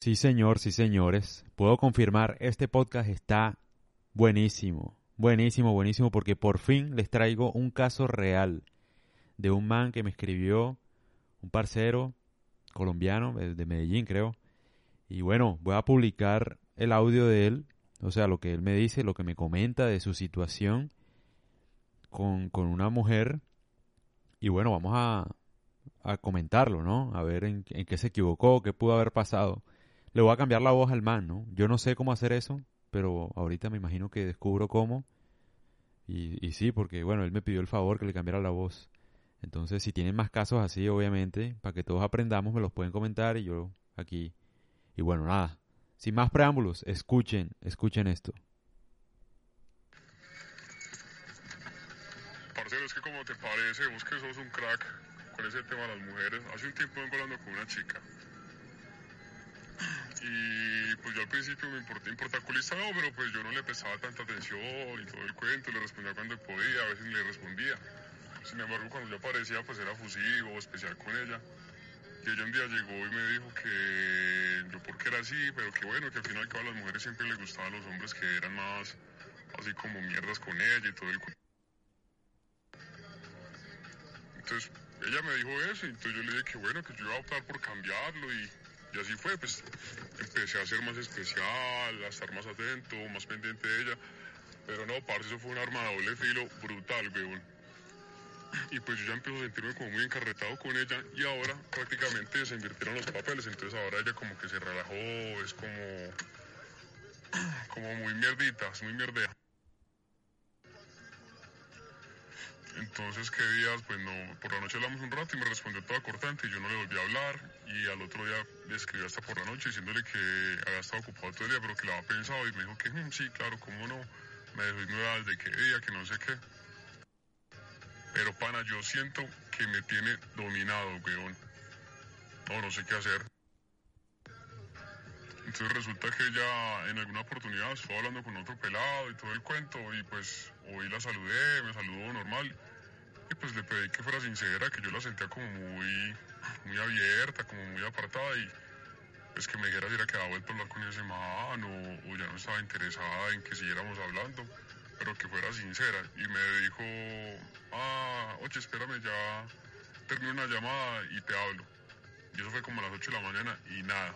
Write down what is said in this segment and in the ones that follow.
Sí, señor, sí, señores. Puedo confirmar, este podcast está buenísimo. Buenísimo, buenísimo, porque por fin les traigo un caso real de un man que me escribió, un parcero colombiano, de Medellín creo. Y bueno, voy a publicar el audio de él, o sea, lo que él me dice, lo que me comenta de su situación con, con una mujer. Y bueno, vamos a, a comentarlo, ¿no? A ver en, en, qué se equivocó, qué pudo haber pasado. Le voy a cambiar la voz al man, ¿no? Yo no sé cómo hacer eso, pero ahorita me imagino que descubro cómo. Y, sí, porque bueno, él me pidió el favor que le cambiara la voz. Entonces, si tienen más casos así, obviamente, para que todos aprendamos, me los pueden comentar y yo aquí. Y bueno, nada. Sin más preámbulos, escuchen, escuchen esto. Parcero, es que como te parece, vos que sos un crack con ese tema de las mujeres. Hace un tiempo vengo hablando con una chica. Y pues yo al principio me importaba importaculizado, pero pues yo no le prestaba tanta atención y todo el cuento, le respondía cuando podía, a veces le respondía. Sin embargo, cuando yo aparecía, pues era fusivo, especial con ella. Y ella un día llegó y me dijo que yo porque era así, pero que bueno, que al final a las mujeres siempre les gustaban los hombres que eran más así como mierdas con ella y todo el cuento. Entonces, ella me dijo eso y entonces yo le dije que bueno, que yo iba a optar por cambiarlo y, y así fue, pues empecé a ser más especial, a estar más atento, más pendiente de ella. Pero no, parce, eso fue un arma de doble filo brutal, weón. Y pues yo ya empecé a sentirme como muy encarretado con ella y ahora prácticamente se invirtieron los papeles, entonces ahora ella como que se relajó, es como, como muy mierdita, es muy mierdea. Entonces, ¿qué días? Pues no, por la noche hablamos un rato y me respondió toda cortante y yo no le volví a hablar. Y al otro día le escribí hasta por la noche diciéndole que había estado ocupado todo el día, pero que lo había pensado y me dijo que mm, sí, claro, cómo no. Me dejó ignorar de qué día, que no sé qué. Pero pana, yo siento que me tiene dominado, weón. No, no sé qué hacer. Entonces resulta que ella en alguna oportunidad estuvo hablando con otro pelado y todo el cuento y pues hoy la saludé, me saludó normal y pues le pedí que fuera sincera, que yo la sentía como muy, muy abierta, como muy apartada y pues que me dijera si era que había vuelto a hablar con ese man o, o ya no estaba interesada en que siguiéramos hablando, pero que fuera sincera y me dijo, ah, oye, espérame, ya termino una llamada y te hablo. Y eso fue como a las 8 de la mañana y nada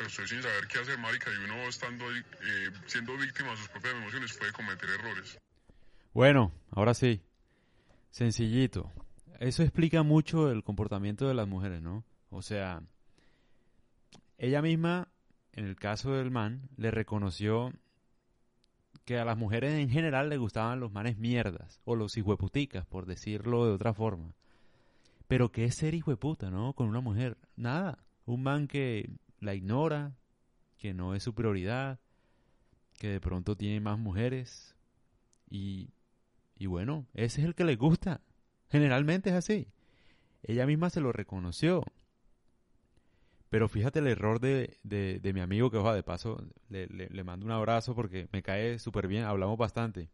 pero estoy sin saber qué hacer, marica, y uno estando eh, siendo víctima de sus propias emociones puede cometer errores. Bueno, ahora sí. Sencillito. Eso explica mucho el comportamiento de las mujeres, ¿no? O sea, ella misma, en el caso del man, le reconoció que a las mujeres en general le gustaban los manes mierdas, o los hijueputicas, por decirlo de otra forma. Pero ¿qué es ser hijueputa, no? Con una mujer. Nada. Un man que la ignora, que no es su prioridad, que de pronto tiene más mujeres y, y bueno, ese es el que le gusta. Generalmente es así. Ella misma se lo reconoció. Pero fíjate el error de, de, mi amigo que, ojalá de paso, le, le, le mando un abrazo porque me cae súper bien, hablamos bastante.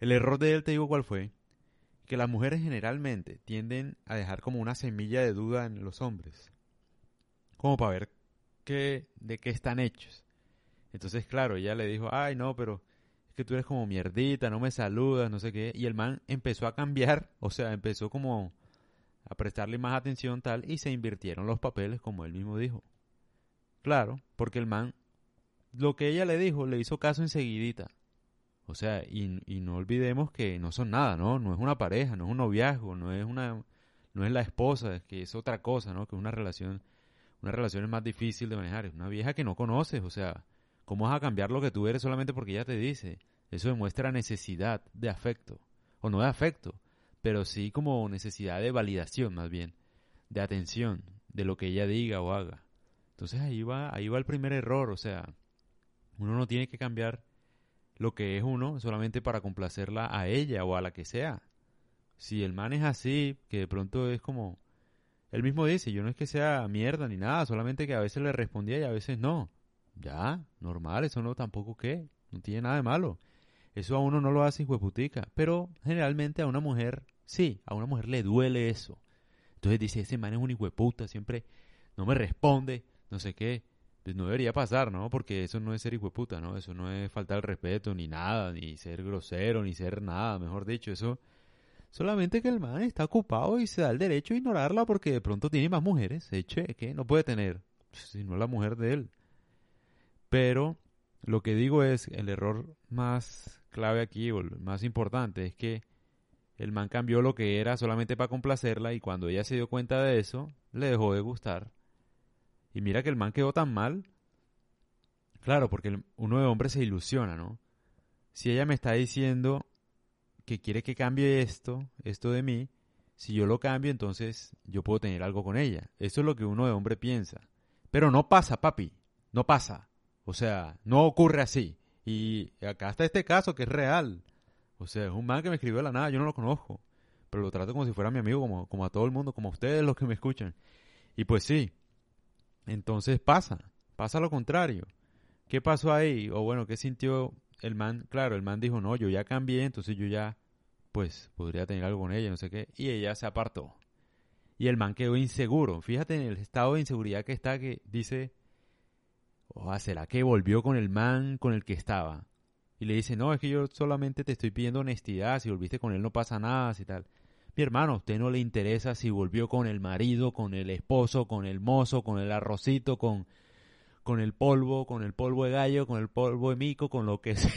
El error de él, te digo cuál fue, que las mujeres generalmente tienden a dejar como una semilla de duda en los hombres como para ver qué, de qué están hechos. Entonces, claro, ella le dijo, ay, no, pero que tú eres como mierdita, no me saludas, no sé qué. Y el man empezó a cambiar, o sea, empezó como a prestarle más atención tal y se invirtieron los papeles como él mismo dijo. Claro, porque el man, lo que ella le dijo, le hizo caso enseguidita. O sea, y, y no olvidemos que no son nada, ¿no? No es una pareja, no es un noviazgo, no es una, no es la esposa, es que es otra cosa, ¿no? Que es una relación una relación es más difícil de manejar. Es una vieja que no conoces, o sea, ¿cómo vas a cambiar lo que tú eres solamente porque ella te dice? Eso demuestra necesidad de afecto, o no de afecto, pero sí como necesidad de validación más bien, de atención, de lo que ella diga o haga. Entonces ahí va, ahí va el primer error, o sea, uno no tiene que cambiar lo que es uno solamente para complacerla a ella o a la que sea. Si el man es así, que de pronto es como... Él mismo dice, yo no es que sea mierda ni nada, solamente que a veces le respondía y a veces no. Ya, normal, eso no tampoco qué, no tiene nada de malo. Eso a uno no lo hace hijueputica, pero generalmente a una mujer, sí, a una mujer le duele eso. Entonces dice, ese man es un hijueputa, siempre no me responde, no sé qué. Pues no debería pasar, ¿no? Porque eso no es ser hijueputa, ¿no? Eso no es faltar respeto, ni nada, ni ser grosero, ni ser nada, mejor dicho, eso... Solamente que el man está ocupado y se da el derecho a ignorarla porque de pronto tiene más mujeres. Eche, que no puede tener, si no la mujer de él. Pero lo que digo es, el error más clave aquí, o el más importante, es que el man cambió lo que era solamente para complacerla y cuando ella se dio cuenta de eso, le dejó de gustar. Y mira que el man quedó tan mal. Claro, porque uno de hombre se ilusiona, ¿no? Si ella me está diciendo que quiere que cambie esto, esto de mí, si yo lo cambio, entonces yo puedo tener algo con ella. Eso es lo que uno de hombre piensa. Pero no pasa, papi. No pasa. O sea, no ocurre así. Y acá está este caso que es real. O sea, es un man que me escribió de la nada, yo no lo conozco. Pero lo trato como si fuera mi amigo, como, como a todo el mundo, como a ustedes los que me escuchan. Y pues sí. Entonces pasa. Pasa lo contrario. ¿Qué pasó ahí? O bueno, ¿qué sintió el man? Claro, el man dijo, no, yo ya cambié, entonces yo ya, pues, podría tener algo con ella, no sé qué. Y ella se apartó. Y el man quedó inseguro. Fíjate en el estado de inseguridad que está, que dice, o ¿será que volvió con el man con el que estaba? Y le dice, no, es que yo solamente te estoy pidiendo honestidad, si volviste con él no pasa nada, si tal. Mi hermano, a usted no le interesa si volvió con el marido, con el esposo, con el mozo, con el arrocito, con, con el polvo, con el polvo de gallo, con el polvo de mico, con lo que sea.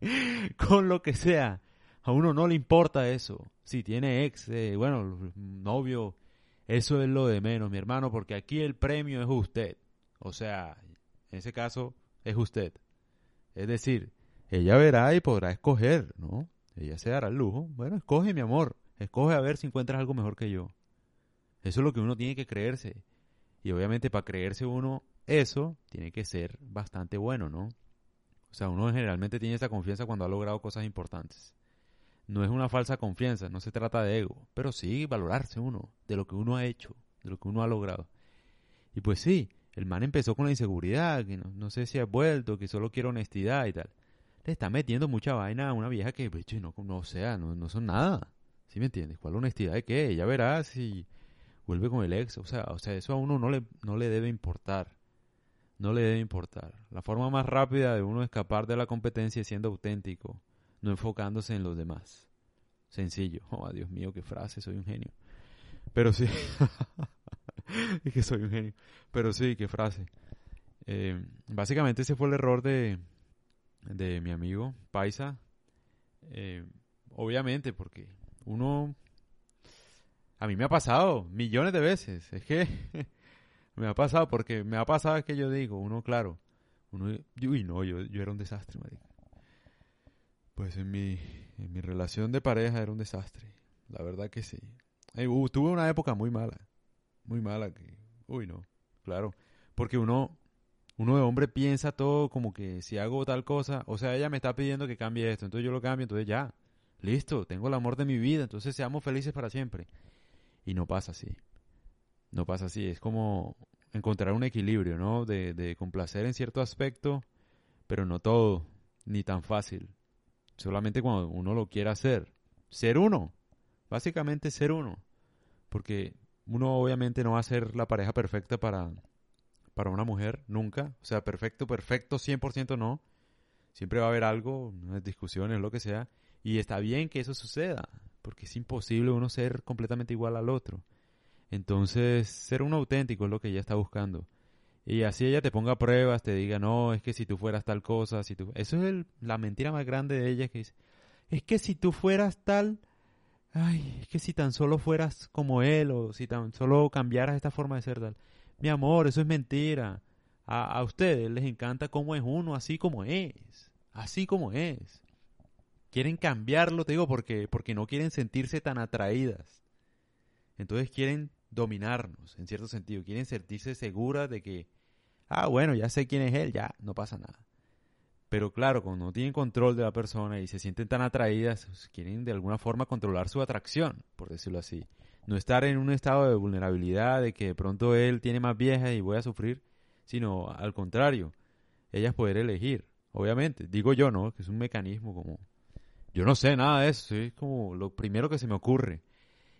con lo que sea. A uno no le importa eso. Si tiene ex, eh, bueno, novio, eso es lo de menos, mi hermano, porque aquí el premio es usted. O sea, en ese caso es usted. Es decir, ella verá y podrá escoger, ¿no? Ella se dará el lujo. Bueno, escoge, mi amor. Escoge a ver si encuentras algo mejor que yo. Eso es lo que uno tiene que creerse. Y obviamente para creerse uno eso, tiene que ser bastante bueno, ¿no? O sea, uno generalmente tiene esa confianza cuando ha logrado cosas importantes. No es una falsa confianza, no se trata de ego, pero sí valorarse uno, de lo que uno ha hecho, de lo que uno ha logrado. Y pues sí, el man empezó con la inseguridad, que no, sé si ha vuelto, que solo quiere honestidad y tal. Le está metiendo mucha vaina a una vieja que, pues, no, no sea, no, no son nada. ¿Sí me entiendes? ¿Cuál honestidad de qué? Ya verás si vuelve con el ex. O sea, o sea, eso a uno no le, no le debe importar. No le debe importar. La forma más rápida de uno escapar de la competencia es siendo auténtico, no enfocándose en los demás. Sencillo. Oh, Dios mío, qué frase, soy un genio. Pero sí. es que soy un genio. Pero sí, qué frase. Eh, básicamente ese fue el error de, de mi amigo Paisa. Eh, obviamente, porque uno... A mí me ha pasado millones de veces. Es que me ha pasado porque me ha pasado que yo digo, uno claro, uno... Uy, no, yo, yo era un desastre, marico. Pues en mi, en mi relación de pareja era un desastre. La verdad que sí. Tuve una época muy mala muy mala. Que, uy, no, claro. Porque uno, uno de hombre piensa todo como que si hago tal cosa, o sea, ella me está pidiendo que cambie esto, entonces yo lo cambio, entonces ya, listo, tengo el amor de mi vida, entonces seamos felices para siempre. Y no pasa así. No pasa así, es como encontrar un equilibrio, ¿no? De, de complacer en cierto aspecto, pero no todo, ni tan fácil. Solamente cuando uno lo quiera hacer. Ser uno. Básicamente ser uno. Porque uno obviamente no va a ser la pareja perfecta para, para una mujer, nunca. O sea, perfecto, perfecto, 100% no. Siempre va a haber algo, discusiones, lo que sea. Y está bien que eso suceda, porque es imposible uno ser completamente igual al otro. Entonces, ser un auténtico es lo que ella está buscando. Y así ella te ponga pruebas, te diga, no, es que si tú fueras tal cosa, si tú... Eso es la mentira más grande de ella que dice, es que si tú fueras tal, ay, es que si tan solo fueras como él o si tan solo cambiaras esta forma de ser tal. Mi amor, eso es mentira. A, ustedes les encanta cómo es uno, así como es. Así como es. Quieren cambiarlo, te digo, porque, porque no quieren sentirse tan atraídas. Entonces quieren dominarnos, en cierto sentido. Quieren sentirse seguras de que, ah, bueno, ya sé quién es él, ya, no pasa nada. Pero claro, cuando no tienen control de la persona y se sienten tan atraídas, pues, quieren de alguna forma controlar su atracción, por decirlo así. No estar en un estado de vulnerabilidad, de que de pronto él tiene más vieja y voy a sufrir, sino al contrario, ellas poder elegir, obviamente. Digo yo, ¿no? Que es un mecanismo como... Yo no sé nada de eso, es como lo primero que se me ocurre,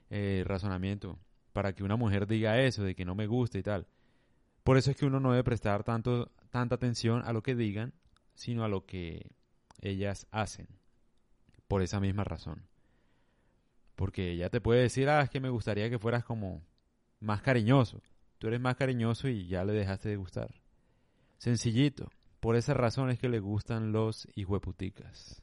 eh, razonamiento, para que una mujer diga eso, de que no me gusta y tal. Por eso es que uno no debe prestar tanto, tanta atención a lo que digan, sino a lo que ellas hacen. Por esa misma razón. Porque ella te puede decir, ah, es que me gustaría que fueras como más cariñoso. Tú eres más cariñoso y ya le dejaste de gustar. Sencillito. Por esa razón es que le gustan los hijueputicas.